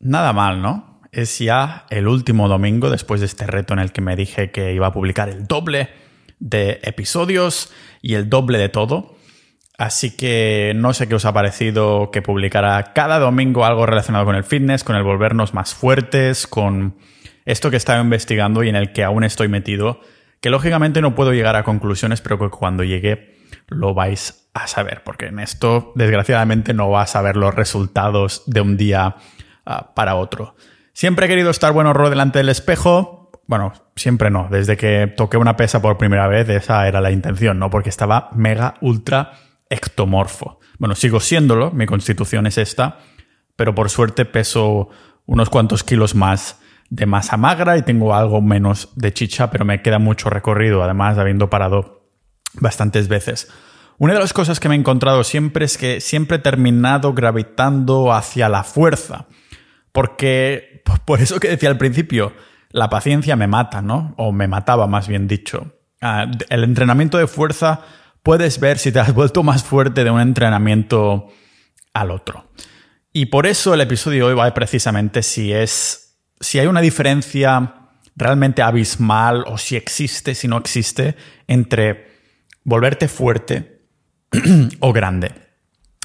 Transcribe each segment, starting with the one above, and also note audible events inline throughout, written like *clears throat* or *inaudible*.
Nada mal, ¿no? Es ya el último domingo después de este reto en el que me dije que iba a publicar el doble de episodios y el doble de todo. Así que no sé qué os ha parecido que publicara cada domingo algo relacionado con el fitness, con el volvernos más fuertes, con esto que estaba investigando y en el que aún estoy metido, que lógicamente no puedo llegar a conclusiones, pero que cuando llegue lo vais a saber, porque en esto desgraciadamente no vas a ver los resultados de un día ah, para otro. Siempre he querido estar bueno ro delante del espejo. Bueno, siempre no. Desde que toqué una pesa por primera vez, esa era la intención, ¿no? Porque estaba mega, ultra ectomorfo. Bueno, sigo siéndolo, mi constitución es esta, pero por suerte peso unos cuantos kilos más de masa magra y tengo algo menos de chicha, pero me queda mucho recorrido, además habiendo parado bastantes veces. Una de las cosas que me he encontrado siempre es que siempre he terminado gravitando hacia la fuerza, porque *laughs* por eso que decía al principio, la paciencia me mata, ¿no? O me mataba, más bien dicho. Ah, el entrenamiento de fuerza puedes ver si te has *laughs* vuelto más fuerte de un entrenamiento al otro. Y por eso el episodio de hoy va precisamente si es si hay una diferencia realmente abismal o si existe, si no existe, entre volverte fuerte *clears throat* o grande.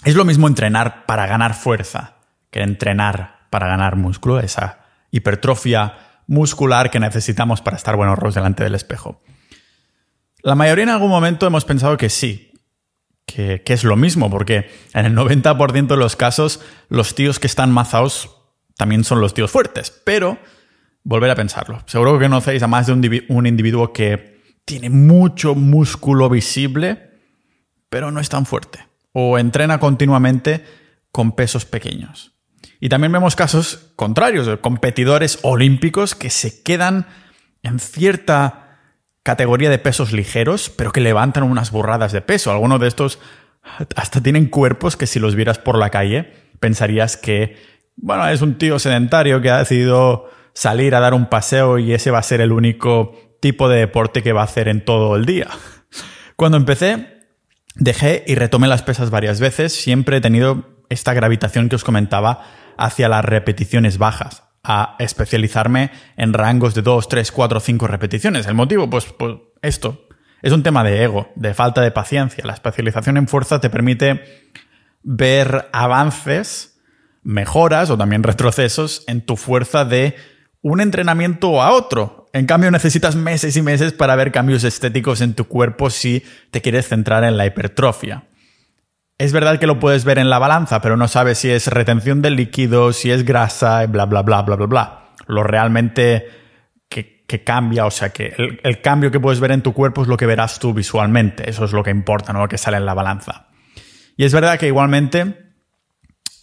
Es lo mismo entrenar para ganar fuerza que entrenar para ganar músculo, esa hipertrofia muscular que necesitamos para estar buenos rostros delante del espejo. La mayoría en algún momento hemos pensado que sí, que, es lo mismo, porque en el 90% de los casos los tíos que están mazaos también son los tíos fuertes, pero volver a pensarlo. Seguro que conocéis a más de un, individuo que tiene mucho músculo visible, pero no es tan fuerte. O entrena continuamente con pesos pequeños. Y también vemos casos contrarios, de competidores olímpicos que se quedan en cierta categoría de pesos ligeros, pero que levantan unas burradas de peso. Algunos de estos hasta tienen cuerpos que si los vieras por la calle pensarías que bueno, es un tío sedentario que ha decidido salir a dar un paseo y ese va a ser el único tipo de deporte que va a hacer en todo el día. Cuando empecé, dejé y retomé las pesas varias veces. Siempre he tenido esta gravitación que os comentaba hacia las repeticiones bajas, a especializarme en rangos de 2, 3, 4, 5 repeticiones. ¿El motivo? Pues, pues esto. Es un tema de ego, de falta de paciencia. La especialización en fuerza te permite ver avances mejoras o también retrocesos en tu fuerza de un entrenamiento a otro. En cambio, necesitas meses y meses para ver cambios estéticos en tu cuerpo si te quieres centrar en la hipertrofia. Es verdad que lo puedes ver en la balanza, pero no sabes si es retención de líquido, si es grasa, bla, bla, bla, bla, bla, bla. Lo realmente que, cambia, o sea, que el, el, cambio que puedes ver en tu cuerpo es lo que verás tú visualmente. Eso es lo que importa, no lo que sale en la balanza. Y es verdad que igualmente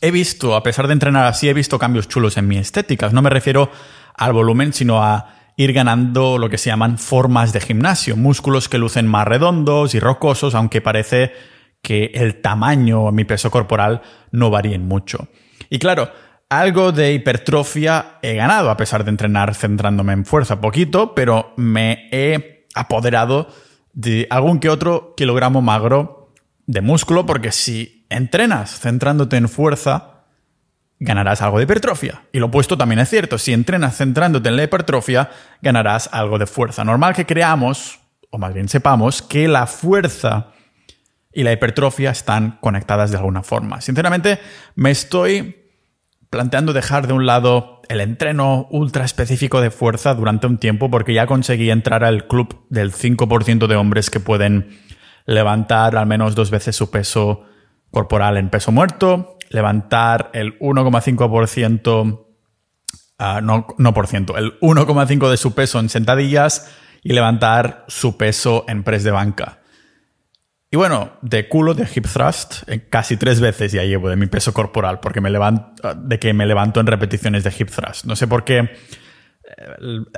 he visto, a pesar de entrenar así, he visto cambios chulos en mi estética. No me refiero al volumen, sino a ir ganando lo que se llaman formas de gimnasio, músculos que lucen más redondos y rocosos, aunque parece que el tamaño o mi peso corporal no varíen mucho. Y claro, algo de hipertrofia he ganado, a pesar de entrenar centrándome en fuerza poquito, pero me he apoderado de algún que otro kilogramo magro de músculo, porque si entrenas centrándote en fuerza, ganarás algo de hipertrofia. Y lo opuesto también es cierto. Si entrenas centrándote en la hipertrofia, ganarás algo de fuerza. Normal que creamos, o más bien sepamos, que la fuerza y la hipertrofia están conectadas de alguna forma. Sinceramente, me estoy planteando dejar de un lado el entreno ultra específico de fuerza durante un tiempo porque ya conseguí entrar al club del 5% de hombres que pueden levantar al menos dos veces su peso corporal en peso muerto, levantar el 1,5%, ah, no, no por ciento, el 1,5% de su peso en sentadillas y levantar su peso en press de banca. Y bueno, de culo de hip thrust, eh, casi tres veces ya llevo de mi peso corporal, porque me levanto, de que me levanto en repeticiones de hip thrust. No sé por qué eh,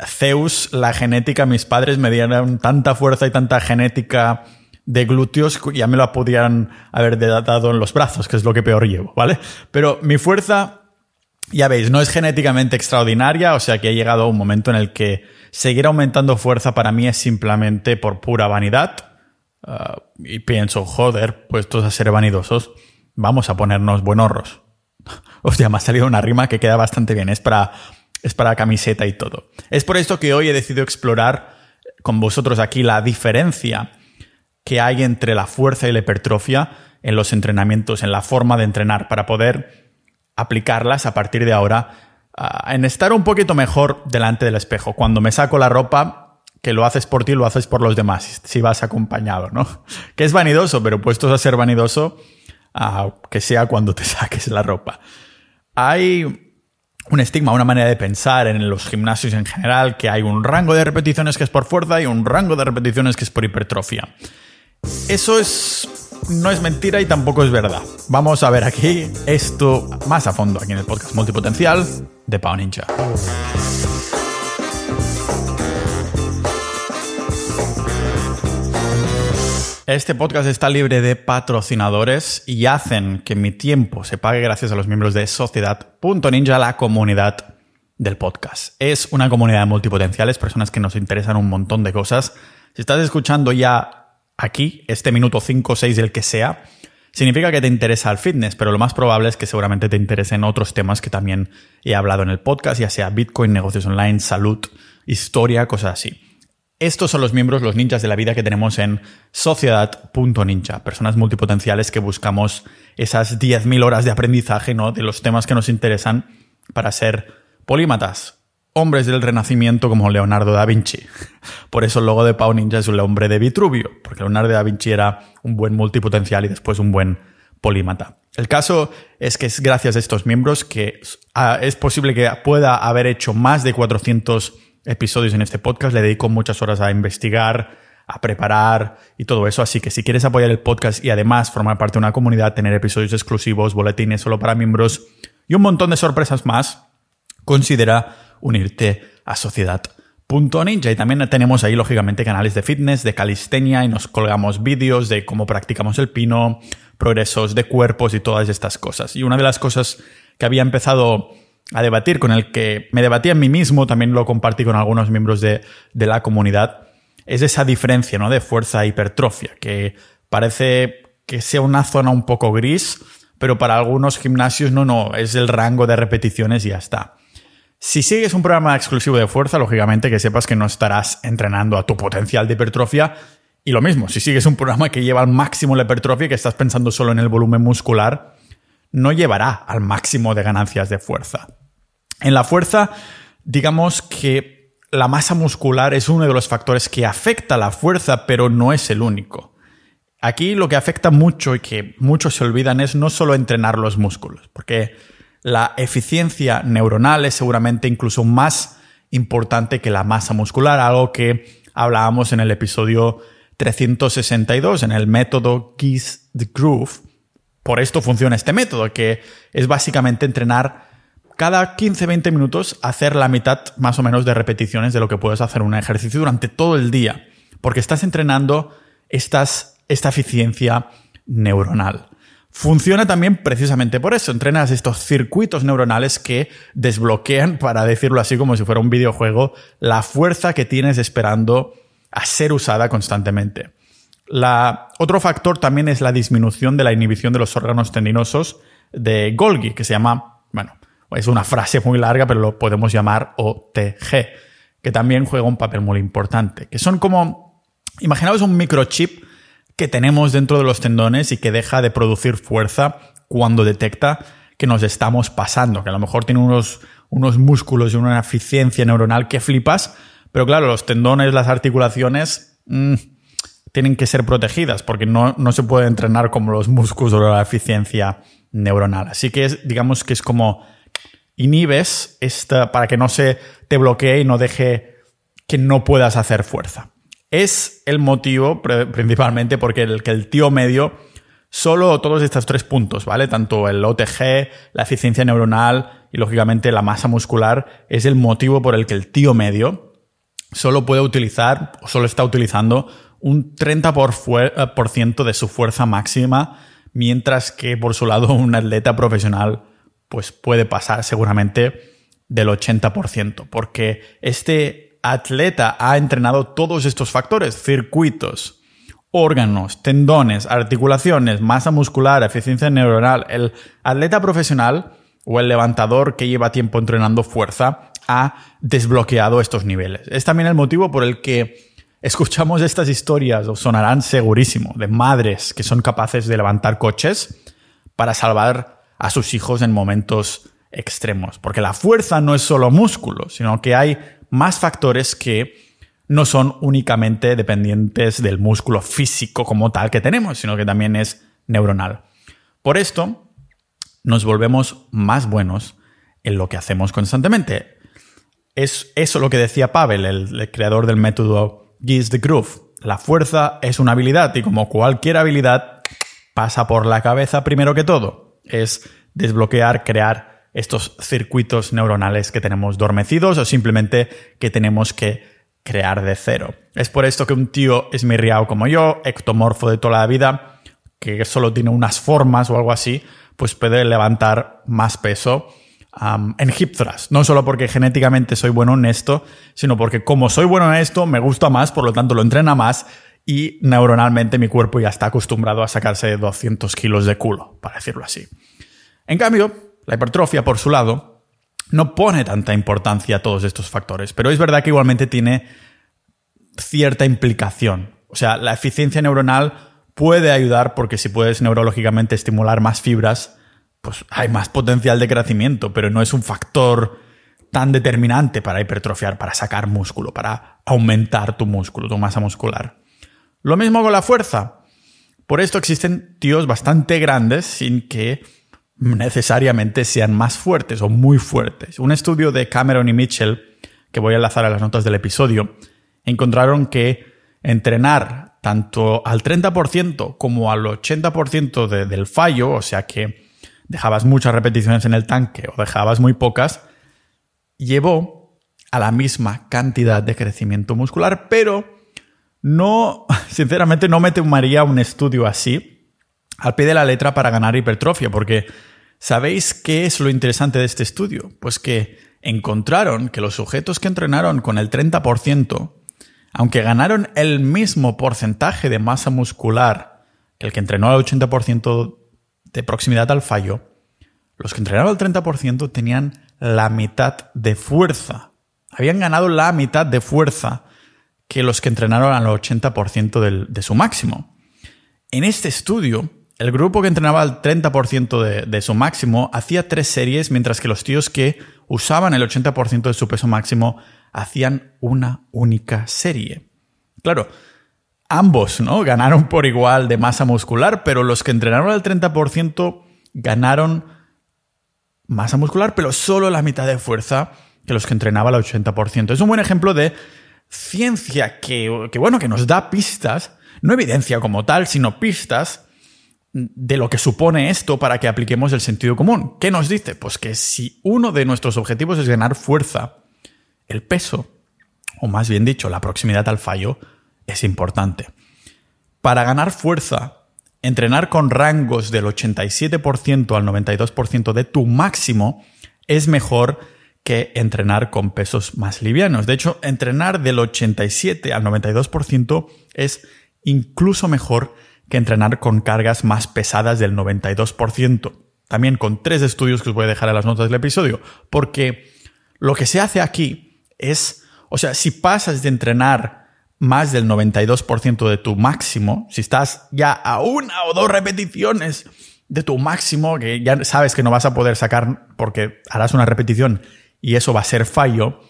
Zeus, la genética, mis padres me dieron tanta fuerza y tanta genética de glúteos ya me lo podían haber dado en los brazos, que es lo que peor llevo, ¿vale? Pero mi fuerza, ya veis, no es genéticamente extraordinaria, o sea que he llegado a un momento en el que seguir aumentando fuerza para mí es simplemente por pura vanidad. Ah, y pienso, joder, puestos a ser vanidosos, vamos a ponernos buenorros. *laughs* Hostia, me ha salido una rima que queda bastante bien. Es para, es para camiseta y todo. Es por esto que hoy he decidido explorar con vosotros aquí la diferencia que hay entre la fuerza y la hipertrofia en los entrenamientos, en la forma de entrenar, para poder aplicarlas a partir de ahora ah, en estar un poquito mejor delante del espejo. Cuando me saco la ropa, que lo haces por ti, lo haces por los demás, si vas acompañado, ¿no? *laughs* Que es vanidoso, pero puestos a ser vanidoso, ah, que sea cuando te *laughs* saques la ropa. Hay un estigma, una manera de pensar en los gimnasios en general, que hay un rango de repeticiones que es por fuerza y un rango de repeticiones que es por hipertrofia. Eso es no es mentira y tampoco es verdad. Vamos a ver aquí esto más a fondo aquí en el podcast multipotencial de Pau Ninja. Este podcast está libre de patrocinadores y hacen que mi tiempo se pague gracias a los miembros de Sociedad.ninja, la comunidad del podcast. Es una comunidad de multipotenciales, personas que nos interesan un montón de cosas. Si estás escuchando ya aquí, este minuto 5 o 6 del que sea, significa que te interesa el fitness, pero lo más probable es que seguramente te interesen otros temas que también he hablado en el podcast, ya sea Bitcoin, negocios online, salud, historia, cosas así. Estos son los miembros, los ninjas de la vida que tenemos en sociedad.ninja, personas multipotenciales que buscamos esas 10.000 horas de aprendizaje ¿no? de los temas que nos interesan para ser polímatas, hombres del Renacimiento como Leonardo da Vinci. *laughs* Por eso el logo de Pau Ninja es un hombre de Vitruvio, porque Leonardo da Vinci era un buen multipotencial y después un buen polímata. El caso es que es gracias a estos miembros que es posible que pueda haber hecho más de 400 episodios en este podcast. Le dedico muchas horas a investigar, a preparar y todo eso. Así que si quieres apoyar el podcast y además formar parte de una comunidad, tener episodios exclusivos, boletines solo para miembros y un montón de sorpresas más, considera unirte a sociedad.ninja. Y también tenemos ahí, lógicamente, canales de fitness, de calistenia y nos colgamos vídeos de cómo practicamos el pino, progresos de cuerpos y todas estas cosas. Y una de las cosas que había empezado a debatir, con el que me debatí a mí mismo, también lo compartí con algunos miembros de, de la comunidad, es esa diferencia ¿no? de fuerza e hipertrofia, que parece que sea una zona un poco gris, pero para algunos gimnasios no, no, es el rango de repeticiones y ya está. Si sigues un programa exclusivo de fuerza, lógicamente que sepas que no estarás entrenando a tu potencial de hipertrofia. Y lo mismo, si sigues un programa que lleva al máximo la hipertrofia que estás pensando solo en el volumen muscular, no llevará al máximo de ganancias de fuerza. En la fuerza, digamos que la masa muscular es uno de los factores que afecta la fuerza, pero no es el único. Aquí lo que afecta mucho y que muchos se olvidan es no solo entrenar los músculos, porque la eficiencia neuronal es seguramente incluso más importante que la masa muscular, algo que hablábamos en el episodio 362, en el método Kiss the Groove. Por esto funciona este método, que es básicamente entrenar cada 15-20 minutos, hacer la mitad más o menos de repeticiones de lo que puedes hacer un ejercicio durante todo el día, porque estás entrenando esta eficiencia neuronal. Funciona también precisamente por eso. Entrenas estos circuitos neuronales que desbloquean, para decirlo así como si fuera un videojuego, la fuerza que tienes esperando a ser usada constantemente. La, otro factor también es la disminución de la inhibición de los órganos tendinosos de Golgi, que se llama, bueno, es una frase muy larga, pero lo podemos llamar OTG, que también juega un papel muy importante, que son como, imaginaos un microchip que tenemos dentro de los tendones y que deja de producir fuerza cuando detecta que nos estamos pasando, que a lo mejor tiene unos, unos músculos y una eficiencia neuronal que flipas, pero claro, los tendones, las articulaciones mm, tienen que ser protegidas porque no, no, se puede entrenar como los músculos o la eficiencia neuronal. Así que es, digamos que es como inhibes esta, para que no se te bloquee y no deje que no puedas hacer fuerza es el motivo principalmente porque el, que el tío medio solo todos estos tres puntos, ¿vale? Tanto el OTG, la eficiencia neuronal y lógicamente la masa muscular es el motivo por el que el tío medio solo puede utilizar o solo está utilizando un 30% eh, de su fuerza máxima, mientras que por su lado un atleta profesional pues puede pasar seguramente del 80%, porque este atleta ha entrenado todos estos factores, circuitos, órganos, tendones, articulaciones, masa muscular, eficiencia neuronal. El atleta profesional o el levantador que lleva tiempo entrenando fuerza ha desbloqueado estos niveles. Es también el motivo por el que escuchamos estas historias, o sonarán segurísimo, de madres que son capaces de levantar coches para salvar a sus hijos en momentos extremos. Porque la fuerza no es solo músculo, sino que hay más factores que no son únicamente dependientes del músculo físico como tal que tenemos, sino que también es neuronal. Por esto, nos volvemos más buenos en lo que hacemos constantemente. Es eso lo que decía Pavel, el, creador del método Giz the Groove. La fuerza es una habilidad y como cualquier habilidad pasa por la cabeza primero que todo. Es desbloquear, crear estos circuitos neuronales que tenemos dormecidos o simplemente que tenemos que crear de cero. Es por esto que un tío esmirriado como yo, ectomorfo de toda la vida, que solo tiene unas formas o algo así, pues puede levantar más peso en hip. No solo porque genéticamente soy bueno en esto, sino porque como soy bueno en esto, me gusta más, por lo tanto lo entrena más y neuronalmente mi cuerpo ya está acostumbrado a sacarse 200 kilos de culo, para decirlo así. En cambio, la hipertrofia, por su lado, no pone tanta importancia a todos estos factores, pero es verdad que igualmente tiene cierta implicación. O sea, la eficiencia neuronal puede ayudar porque si puedes neurológicamente estimular más fibras, pues hay más potencial de crecimiento, pero no es un factor tan determinante para hipertrofiar, para sacar músculo, para aumentar tu músculo, tu masa muscular. Lo mismo con la fuerza. Por esto existen tíos bastante grandes sin que necesariamente sean más fuertes o muy fuertes. Un estudio de Cameron y Mitchell, que voy a enlazar a las notas del episodio, encontraron que entrenar tanto al 30% como al 80% del fallo, o sea que dejabas muchas repeticiones en el tanque o dejabas muy pocas, llevó a la misma cantidad de crecimiento muscular, pero no, *laughs* sinceramente no me tomaría un estudio así al pie de la letra para ganar hipertrofia, porque ¿sabéis qué es lo interesante de este estudio? Pues que encontraron que los sujetos que entrenaron con el 30%, aunque ganaron el mismo porcentaje de masa muscular que el que entrenó al 80% de proximidad al fallo, los que entrenaron al 30% tenían la mitad de fuerza. Habían ganado la mitad de fuerza que los que entrenaron al 80% de su máximo. En este estudio, el grupo que entrenaba al 30% de, de, su máximo hacía tres series, mientras que los tíos que usaban el 80% de su peso máximo hacían una única serie. Claro, ambos ¿no? ganaron por igual de masa muscular, pero los que entrenaron al 30% ganaron masa muscular, pero solo la mitad de fuerza que los que entrenaban al 80%. Es un buen ejemplo de ciencia que, que, bueno, que nos da pistas, no evidencia como tal, sino pistas de lo que supone esto para que apliquemos el sentido común. ¿Qué nos dice? Pues que si uno de nuestros objetivos es ganar fuerza, el peso, o más bien dicho, la proximidad al fallo, es importante. Para ganar fuerza, entrenar con rangos del 87% al 92% de tu máximo es mejor que entrenar con pesos más livianos. De hecho, entrenar del 87 al 92% es incluso mejor que entrenar con cargas más pesadas del 92%. También con tres estudios que os voy a dejar en las notas del episodio. Porque lo que se hace aquí es, o sea, si pasas de entrenar más del 92% de tu máximo, si estás ya a una o dos repeticiones de tu máximo, que ya sabes que no vas a poder sacar porque harás una repetición y eso va a ser fallo,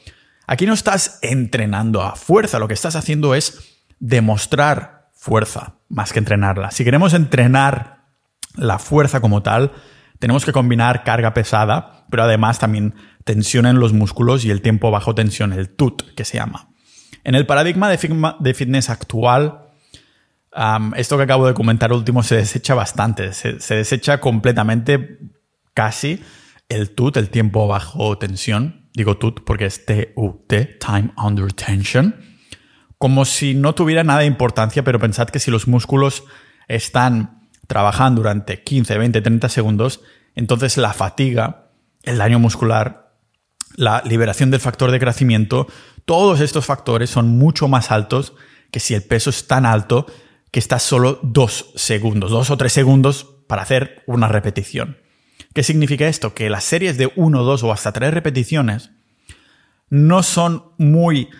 aquí no estás entrenando a fuerza, lo que estás haciendo es demostrar fuerza más que entrenarla. Si queremos entrenar la fuerza como tal, tenemos que combinar carga pesada, pero además también tensión en los músculos y el tiempo bajo tensión, el TUT que se llama. En el paradigma de fitness actual, esto que acabo de comentar último se desecha bastante, se, se desecha completamente casi el TUT, el tiempo bajo tensión. Digo TUT porque es T-U-T, Time Under Tension como si no tuviera nada de importancia, pero pensad que si los músculos están trabajando durante 15, 20, 30 segundos, entonces la fatiga, el daño muscular, la liberación del factor de crecimiento, todos estos factores son mucho más altos que si el peso es tan alto que está solo dos segundos, dos o tres segundos para hacer una repetición. ¿Qué significa esto? Que las series de 1, 2 o hasta 3 repeticiones no son muy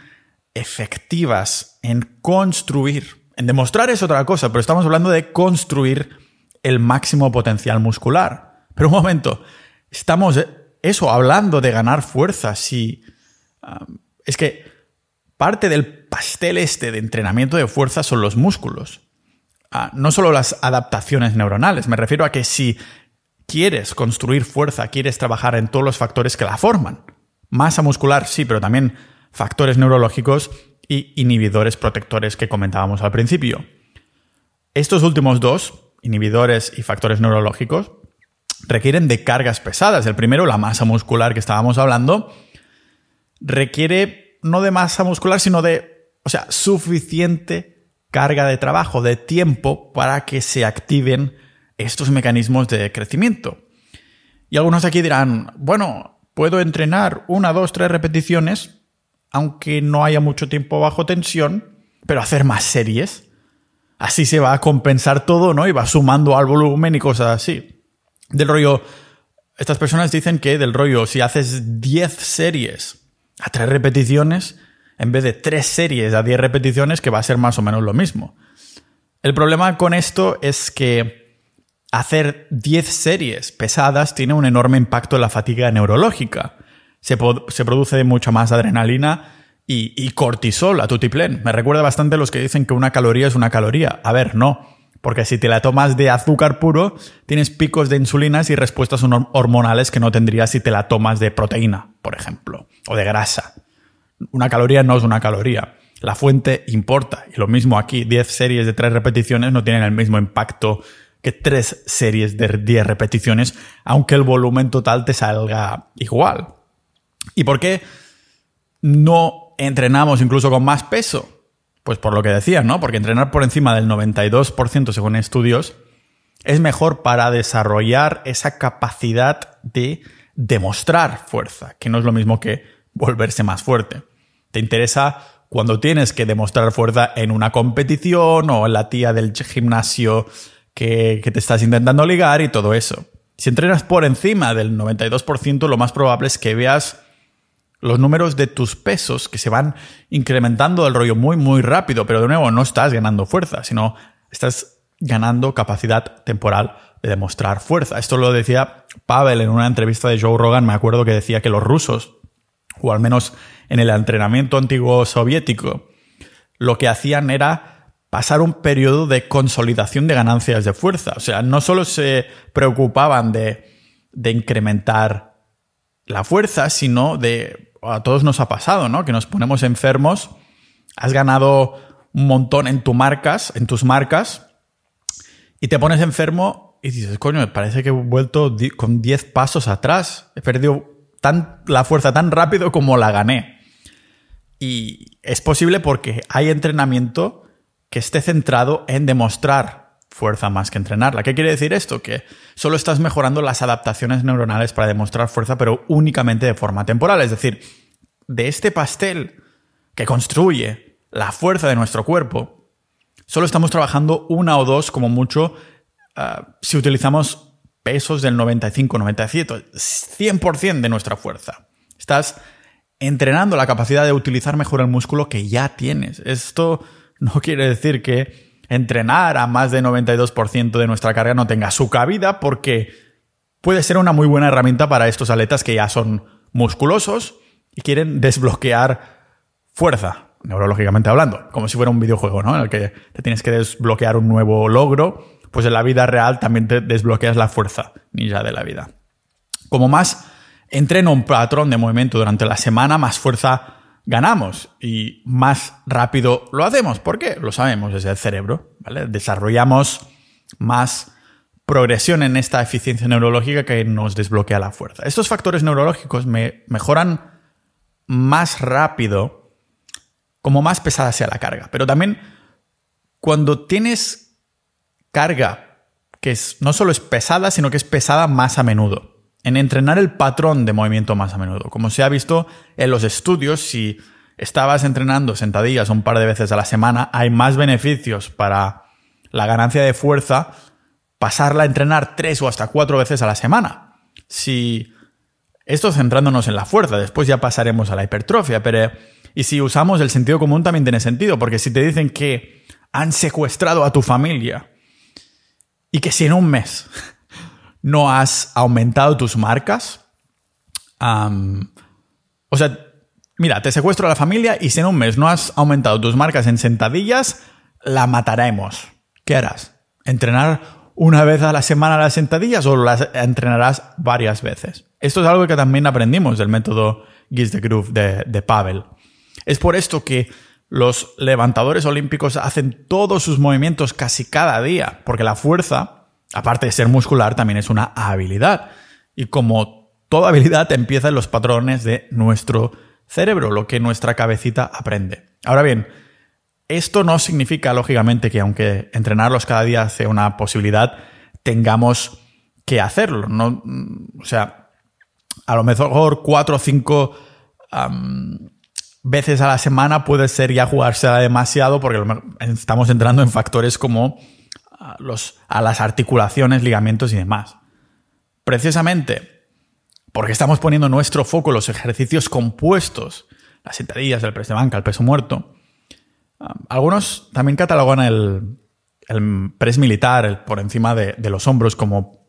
efectivas en construir. En demostrar es otra cosa, pero estamos hablando de construir el máximo potencial muscular. Pero un momento, estamos eso hablando de ganar fuerza. Si es que parte del pastel este de entrenamiento de fuerza son los músculos. Ah, no solo las adaptaciones neuronales, me refiero a que si quieres construir fuerza, quieres trabajar en todos los factores que la forman, masa muscular sí, pero también factores neurológicos y inhibidores protectores que comentábamos al principio. Estos últimos dos, inhibidores y factores neurológicos, requieren de cargas pesadas. El primero, la masa muscular que estábamos hablando, requiere no de masa muscular, sino de, o sea, suficiente carga de trabajo, de tiempo para que se activen estos mecanismos de crecimiento. Y algunos aquí dirán, bueno, puedo entrenar una, dos, tres repeticiones, aunque no haya mucho tiempo bajo tensión, pero hacer más series. Así se va a compensar todo, ¿no? Y va sumando al volumen y cosas así. Del rollo, estas personas dicen que del rollo, si haces 10 series a 3 repeticiones, en vez de 3 series a 10 repeticiones, que va a ser más o menos lo mismo. El problema con esto es que hacer 10 series pesadas tiene un enorme impacto en la fatiga neurológica. Se, se produce mucha más adrenalina y, cortisol a tutiplén. Me recuerda bastante a los que dicen que una caloría es una caloría. A ver, no. Porque si te la tomas de azúcar puro, tienes picos de insulinas y respuestas hormonales que no tendrías si te la tomas de proteína, por ejemplo, o de grasa. Una caloría no es una caloría. La fuente importa. Y lo mismo aquí, 10 series de 3 repeticiones no tienen el mismo impacto que 3 series de 10 repeticiones, aunque el volumen total te salga igual. ¿Y por qué no entrenamos incluso con más peso? Pues por lo que decía, ¿no? Porque entrenar por encima del 92% según estudios es mejor para desarrollar esa capacidad de demostrar fuerza, que no es lo mismo que volverse más fuerte. Te interesa cuando tienes que demostrar fuerza en una competición o en la tía del gimnasio que, que te estás intentando ligar y todo eso. Si entrenas por encima del 92%, lo más probable es que veas los números de tus pesos que se van incrementando del rollo muy, muy rápido, pero de nuevo no estás ganando fuerza, sino estás ganando capacidad temporal de demostrar fuerza. Esto lo decía Pavel en una entrevista de Joe Rogan, me acuerdo que decía que los rusos, o al menos en el entrenamiento antiguo soviético, lo que hacían era pasar un periodo de consolidación de ganancias de fuerza. O sea, no solo se preocupaban de, de incrementar la fuerza, sino de a todos nos ha pasado, ¿no? Que nos ponemos enfermos, has ganado un montón en tus marcas, en tus marcas, y te pones enfermo y dices, coño, me parece que he vuelto con 10 pasos atrás. He perdido tan, la fuerza tan rápido como la gané. Y es posible porque hay entrenamiento que esté centrado en demostrar fuerza más que entrenarla. ¿Qué quiere decir esto? Que solo estás mejorando las adaptaciones neuronales para demostrar fuerza, pero únicamente de forma temporal. Es decir, de este pastel que construye la fuerza de nuestro cuerpo, solo estamos trabajando una o dos como mucho ah, si utilizamos pesos del 95, 97, 100% de nuestra fuerza. Estás entrenando la capacidad de utilizar mejor el músculo que ya tienes. Esto no quiere decir que entrenar a más de 92% de nuestra carga no tenga su cabida porque puede ser una muy buena herramienta para estos atletas que ya son musculosos y quieren desbloquear fuerza, neurológicamente hablando, como si fuera un videojuego, ¿no? En el que te tienes que desbloquear un nuevo logro, pues en la vida real también te desbloqueas la fuerza ninja de la vida. Como más entreno un patrón de movimiento durante la semana, más fuerza ganamos y más rápido lo hacemos. ¿Por qué? Lo sabemos, es el cerebro, ¿vale? Desarrollamos más progresión en esta eficiencia neurológica que nos desbloquea la fuerza. Estos factores neurológicos me mejoran más rápido, como más pesada sea la carga. Pero también cuando tienes carga que no solo es pesada, sino que es pesada más a menudo. En entrenar el patrón de movimiento más a menudo. Como se ha visto en los estudios, si estabas entrenando sentadillas un par de veces a la semana, hay más beneficios para la ganancia de fuerza pasarla a entrenar tres o hasta cuatro veces a la semana. si esto centrándonos en la fuerza, después ya pasaremos a la hipertrofia, pero y si usamos el sentido común también tiene sentido, porque si te dicen que han secuestrado a tu familia y que si en un mes no has aumentado tus marcas, o sea, mira, te secuestro a la familia y si en un mes no has aumentado tus marcas en sentadillas, la mataremos. ¿Qué harás? ¿Entrenar una vez a la semana las sentadillas o las entrenarás varias veces? Esto es algo que también aprendimos del método Giz de Groove de, de Pavel. Es por esto que los levantadores olímpicos hacen todos sus movimientos casi cada día, porque la fuerza, aparte de ser muscular, también es una habilidad. Y como toda habilidad empieza en los patrones de nuestro cerebro, lo que nuestra cabecita aprende. Ahora bien, esto no significa, lógicamente, que aunque entrenarlos cada día sea una posibilidad, tengamos que hacerlo. ¿no? O sea, a lo mejor cuatro o cinco veces a la semana puede ser ya jugarse demasiado porque estamos entrando en factores como a, las articulaciones, ligamentos y demás. Precisamente porque estamos poniendo nuestro foco en los ejercicios compuestos, las sentadillas, el press de banca, el peso muerto. algunos también catalogan el, el press militar por encima de, los hombros como,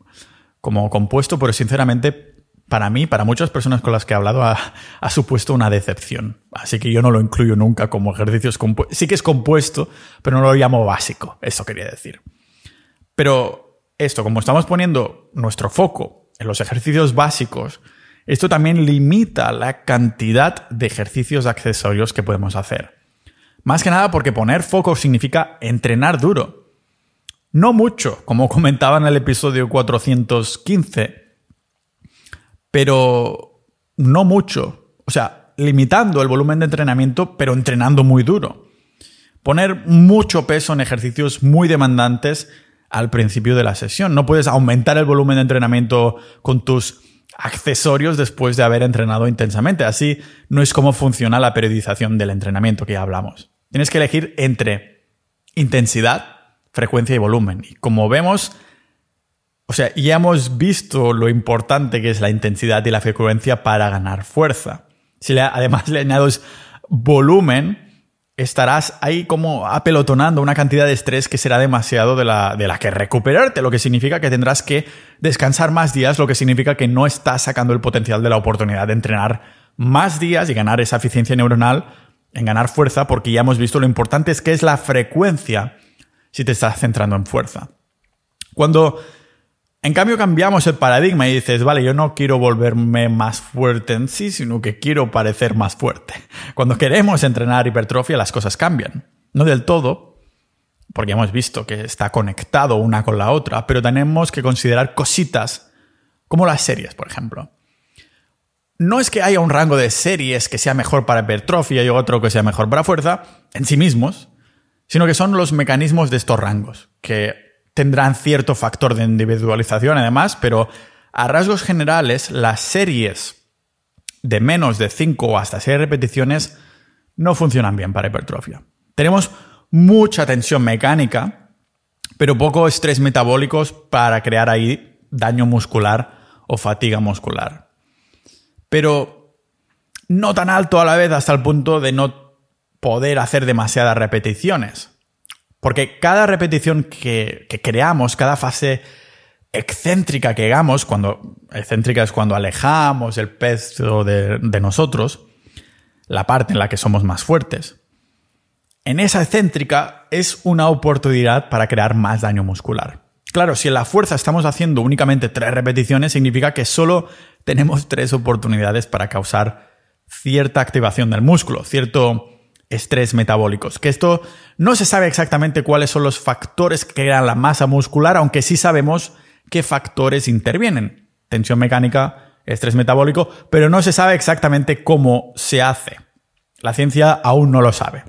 como compuesto, pero sinceramente para mí, para muchas personas con las que he hablado, ha, supuesto una decepción. Así que yo no lo incluyo nunca como ejercicios compuestos. Sí que es compuesto, pero no lo llamo básico. Eso quería decir. Pero esto, como estamos poniendo nuestro foco en los ejercicios básicos, esto también limita la cantidad de ejercicios accesorios que podemos hacer. Más que nada porque poner foco significa entrenar duro. No mucho, como *laughs* comentaba en el episodio 415 pero no mucho. O sea, limitando el volumen de entrenamiento, pero entrenando muy duro. Poner mucho peso en ejercicios muy demandantes al principio de la sesión. No puedes aumentar el volumen de entrenamiento con tus accesorios después de haber entrenado intensamente. Así no es como funciona la periodización del entrenamiento que ya hablamos. Tienes que elegir entre intensidad, frecuencia y volumen. Y como vemos, o sea, ya hemos visto lo importante que es la intensidad y la frecuencia para ganar fuerza. Si además le añades volumen, estarás ahí como apelotonando una cantidad de estrés que será demasiado de la, de la que recuperarte, lo que significa que tendrás que descansar más días, lo que significa que no estás sacando el potencial de la oportunidad de entrenar más días y ganar esa eficiencia neuronal en ganar fuerza, porque ya hemos visto lo importante es que es la frecuencia si te estás centrando en fuerza. Cuando en cambio cambiamos el paradigma y dices, vale, yo no quiero volverme más fuerte en sí, sino que quiero parecer más fuerte. Cuando queremos entrenar hipertrofia las cosas cambian. No del todo, porque hemos visto que está conectado una con la otra, pero tenemos que considerar cositas como las series, por ejemplo. No es que haya un rango de series que sea mejor para hipertrofia y otro que sea mejor para fuerza, en sí mismos, sino que son los mecanismos de estos rangos, que tendrán cierto factor de individualización además, pero a rasgos generales las series de menos de 5 o hasta 6 repeticiones no funcionan bien para hipertrofia. Tenemos mucha tensión mecánica, pero poco estrés metabólicos para crear ahí daño muscular o fatiga muscular. Pero no tan alto a la vez hasta el punto de no poder hacer demasiadas repeticiones. Porque cada repetición que, creamos, cada fase excéntrica que hagamos, cuando excéntrica es cuando alejamos el peso de, de, nosotros, la parte en la que somos más fuertes. En esa excéntrica es una oportunidad para crear más daño muscular. Claro, si en la fuerza estamos haciendo únicamente tres repeticiones, significa que solo tenemos tres oportunidades para causar cierta activación del músculo, cierto estrés metabólicos. Que esto no se sabe exactamente cuáles son los factores que crean la masa muscular, aunque sí sabemos qué factores intervienen. Tensión mecánica, estrés metabólico, pero no se sabe exactamente cómo se hace. La ciencia aún no lo sabe.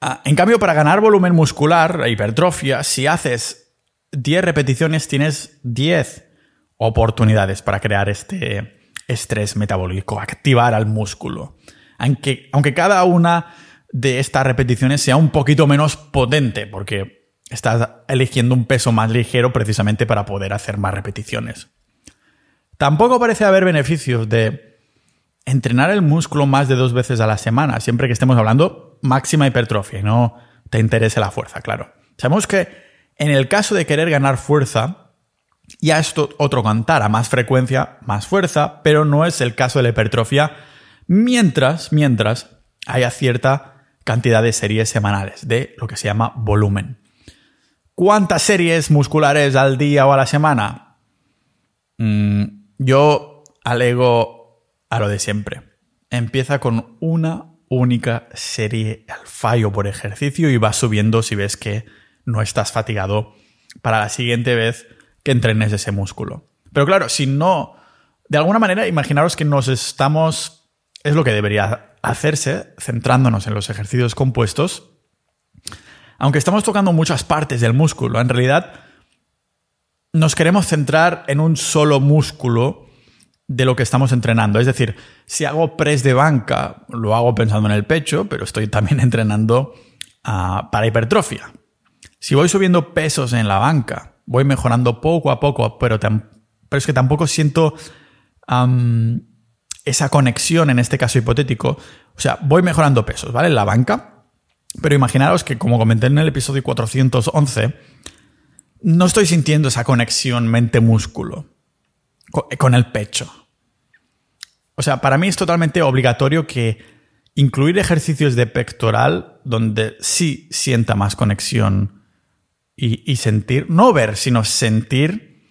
Ah, en cambio, para ganar volumen muscular, hipertrofia, si haces 10 repeticiones, tienes 10 oportunidades para crear este estrés metabólico, activar al músculo aunque, aunque cada una de estas repeticiones sea un poquito menos potente, porque estás eligiendo un peso más ligero precisamente para poder hacer más repeticiones. Tampoco parece haber beneficios de entrenar el músculo más de dos veces a la semana, siempre que estemos hablando máxima hipertrofia y no te interese la fuerza, claro. Sabemos que en el caso de querer ganar fuerza, ya es otro cantar, a más frecuencia, más fuerza, pero no es el caso de la hipertrofia mientras, mientras haya cierta cantidad de series semanales de lo que se llama volumen. ¿Cuántas series musculares al día o a la semana? Mm, yo alego a lo de siempre. Empieza con una única serie al fallo por ejercicio y vas subiendo si ves que no estás fatigado para la siguiente vez que entrenes ese músculo. Pero claro, si no, de alguna manera, imaginaros que nos estamos, es lo que debería hacerse, centrándonos en los ejercicios compuestos, aunque estamos tocando muchas partes del músculo, en realidad nos queremos centrar en un solo músculo de lo que estamos entrenando. Es decir, si hago press de banca, lo hago pensando en el pecho, pero estoy también *laughs* entrenando ah, para hipertrofia. Si voy subiendo pesos en la banca, voy mejorando poco a poco, pero, pero es que tampoco siento esa conexión en este caso hipotético. O sea, voy mejorando pesos, ¿vale? En la banca. Pero imaginaros que, como comenté en el episodio 411, no estoy sintiendo esa conexión mente-músculo con el pecho. O sea, para mí es totalmente obligatorio que incluir ejercicios de pectoral donde sí sienta más conexión y, sentir, no ver, sino sentir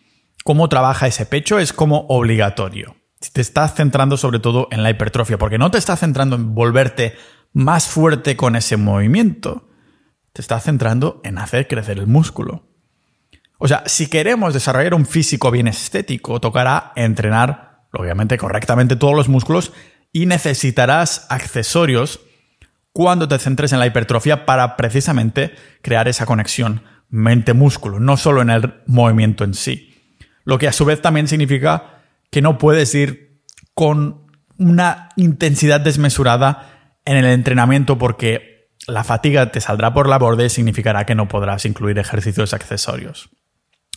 cómo trabaja ese pecho es como obligatorio. Te estás centrando sobre todo en la hipertrofia, porque no te estás centrando en volverte más fuerte con ese movimiento, te estás centrando en hacer crecer el músculo. O sea, si queremos desarrollar un físico bien estético, tocará entrenar, obviamente, correctamente todos los músculos y necesitarás accesorios cuando te centres en la hipertrofia para precisamente crear esa conexión mente-músculo, no solo en el movimiento en sí. Lo que a su vez también significa que no puedes ir con una intensidad desmesurada en el entrenamiento porque la fatiga te saldrá por la borde y significará que no podrás incluir ejercicios accesorios.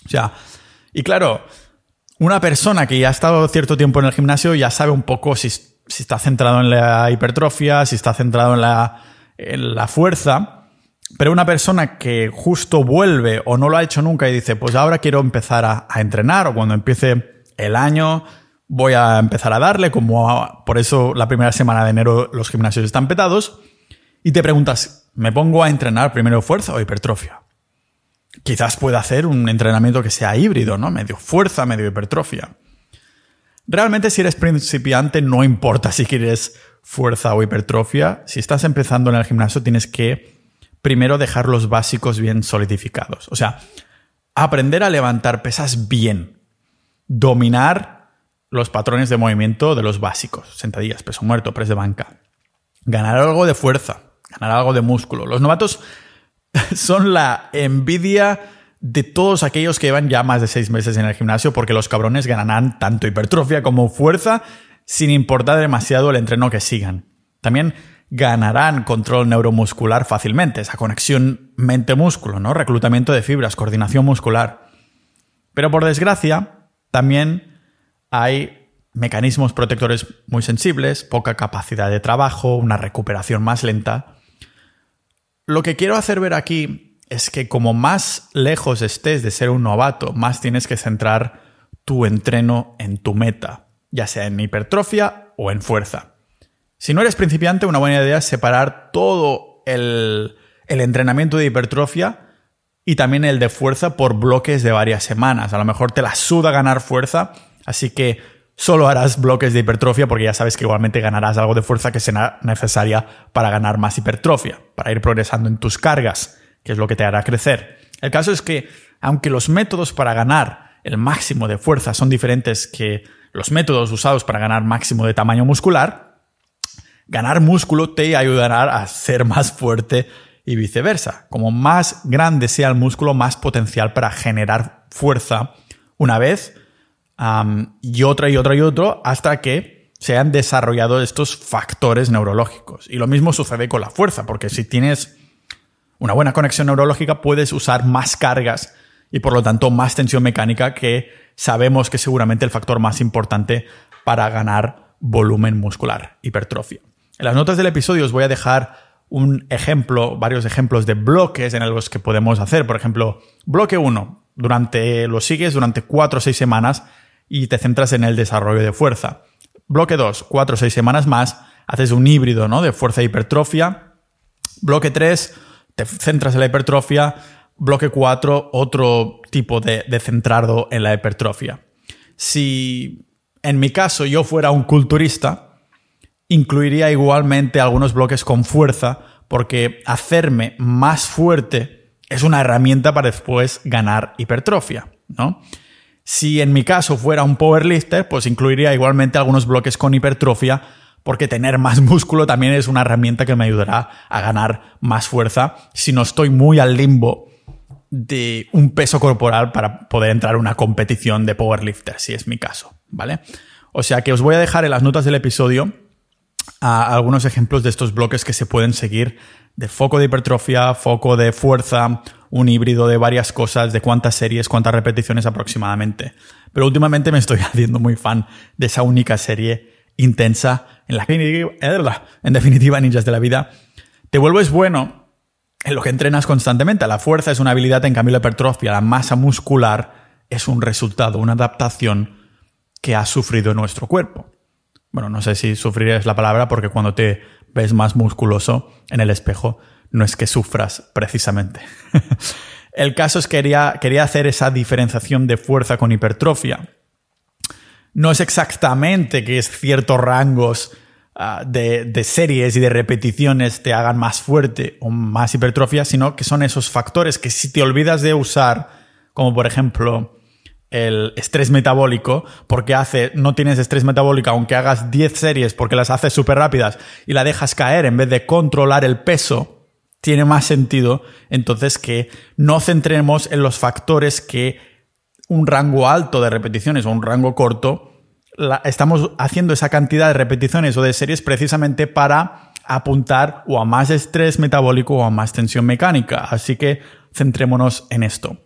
O sea, y claro, una persona que ya ha estado cierto tiempo en el gimnasio ya sabe un poco si, está centrado en la hipertrofia, si está centrado en la, en la fuerza, pero una persona que justo vuelve o no lo ha hecho nunca y dice, pues ahora quiero empezar a, entrenar o cuando empiece el año voy a empezar a darle, como por eso la primera semana de enero los gimnasios están petados, y te preguntas, ¿me pongo a entrenar primero fuerza o hipertrofia? Quizás pueda hacer un entrenamiento que sea híbrido, ¿no? Medio fuerza, medio hipertrofia. Realmente si eres principiante no importa si quieres fuerza o hipertrofia, si estás empezando en el gimnasio tienes que primero dejar los básicos bien solidificados. O sea, aprender a levantar pesas bien. Dominar los patrones de movimiento de los básicos. Sentadillas, peso muerto, press de banca. Ganar algo de fuerza. Ganar algo de músculo. Los novatos *laughs* son la envidia de todos aquellos que llevan ya más de seis meses en el gimnasio porque los cabrones ganarán tanto hipertrofia como fuerza sin importar demasiado el entreno que sigan. También ganarán control neuromuscular fácilmente, esa conexión mente-músculo, ¿no? Reclutamiento de fibras, coordinación muscular. Pero por desgracia, también hay mecanismos protectores muy sensibles, poca capacidad de trabajo, una recuperación más lenta. Lo que quiero hacer ver aquí es que como más lejos estés de ser un novato, más tienes que centrar tu entreno en tu meta, ya sea en hipertrofia o en fuerza. Si no eres principiante, una buena idea es separar todo el, entrenamiento de hipertrofia y también el de fuerza por bloques de varias semanas. A lo mejor te la suda ganar fuerza, así que solo harás bloques de hipertrofia porque ya sabes que igualmente ganarás algo de fuerza que será necesaria para ganar más hipertrofia, para ir progresando en tus cargas, que es lo que te hará crecer. El caso es que, aunque los métodos para ganar el máximo de fuerza son diferentes que los métodos usados para ganar máximo de tamaño muscular, ganar músculo te ayudará a ser más fuerte y viceversa. Como más grande sea el músculo, más potencial para generar fuerza una vez y otra y otra y otra hasta que se han desarrollado estos factores neurológicos. Y lo mismo sucede con la fuerza, porque si tienes una buena conexión neurológica puedes usar más cargas y por lo tanto más tensión mecánica que sabemos que es seguramente el factor más importante para ganar volumen muscular, hipertrofia. En las notas del episodio os voy a dejar un ejemplo, varios ejemplos de bloques en los que podemos hacer. Por ejemplo, bloque 1, durante, lo sigues durante 4 o 6 semanas y te centras en el desarrollo de fuerza. Bloque 2, 4 o 6 semanas más, haces un híbrido ¿no? de fuerza e hipertrofia. Bloque 3, te centras en la hipertrofia. Bloque 4, otro tipo de, de centrado en la hipertrofia. Si en mi caso yo fuera un culturista, incluiría igualmente algunos bloques con fuerza, porque hacerme más fuerte es una herramienta para después ganar hipertrofia, ¿no? Si en mi caso fuera un powerlifter, pues incluiría igualmente algunos bloques con hipertrofia, porque tener más *laughs* músculo también es una herramienta que me ayudará a ganar más fuerza si no estoy muy al limbo de un peso corporal para poder entrar a una competición de powerlifter, si es mi caso, ¿vale? O sea que os voy a dejar en las notas del episodio a algunos ejemplos de estos bloques que se pueden seguir de foco de hipertrofia, foco de fuerza, un híbrido de varias cosas, de cuántas series, cuántas repeticiones aproximadamente. Pero últimamente me estoy *laughs* haciendo muy fan de esa única serie intensa en la que, en definitiva, ninjas de la vida, te vuelves bueno en lo que entrenas constantemente. La fuerza es una habilidad, en cambio la hipertrofia, la masa muscular, es un resultado, una adaptación que ha sufrido nuestro cuerpo bueno, no sé si sufrir es la palabra porque cuando te ves más musculoso en el espejo no es que sufras precisamente. *laughs* el caso es que quería, quería hacer esa diferenciación de fuerza con hipertrofia. No es exactamente que es ciertos rangos ah, de, de, series y de repeticiones te hagan más fuerte o más hipertrofia, sino que son esos factores que si te olvidas de usar, como por ejemplo el estrés metabólico, porque hace, no tienes estrés metabólico, aunque hagas 10 series porque las haces súper rápidas y la dejas caer en vez de controlar el peso, tiene más sentido entonces que no centremos en los factores que un rango alto de repeticiones o un rango corto, estamos haciendo esa cantidad de repeticiones o de series precisamente para apuntar o a más estrés metabólico o a más tensión mecánica. Así que centrémonos en esto.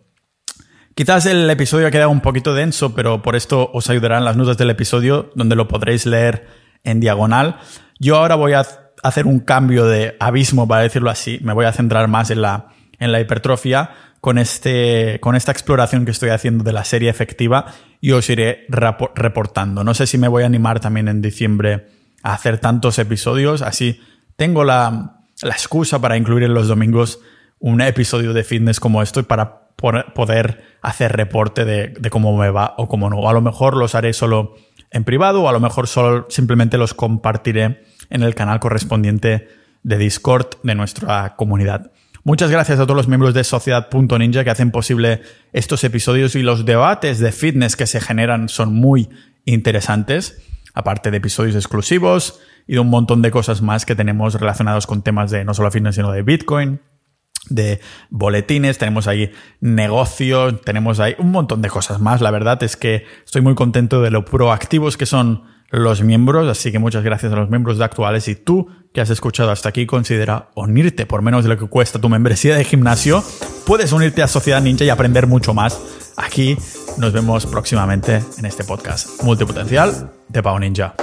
Quizás el episodio ha quedado un poquito denso, pero por esto os ayudarán las notas del episodio, donde lo podréis leer en diagonal. Yo ahora voy a hacer un cambio de abismo, para decirlo así. Me voy a centrar más en la, en la hipertrofia con, este, con esta exploración que estoy haciendo de la serie efectiva y os iré reportando. No sé si me voy a animar también en diciembre a hacer tantos episodios, así tengo la, la excusa para incluir en los domingos un episodio de fitness como esto para poder hacer reporte de, cómo me va o cómo no. A lo mejor los haré solo en privado o a lo mejor solo simplemente los compartiré en el canal correspondiente de Discord de nuestra comunidad. Muchas gracias a todos los miembros de Sociedad.ninja que hacen posible estos episodios y los debates de fitness que se generan son muy interesantes, aparte de episodios exclusivos y de un montón de cosas más que tenemos relacionados con temas de no solo fitness, sino de Bitcoin, de boletines, tenemos ahí negocios, tenemos ahí un montón de cosas más. La verdad es que estoy muy contento de lo proactivos que son los miembros, así que muchas gracias a los miembros de actuales y tú que has escuchado hasta aquí considera unirte por menos de lo que cuesta tu membresía de gimnasio. Puedes unirte a Sociedad Ninja y aprender mucho más. Aquí nos vemos próximamente en este podcast multipotencial de Pau Ninja.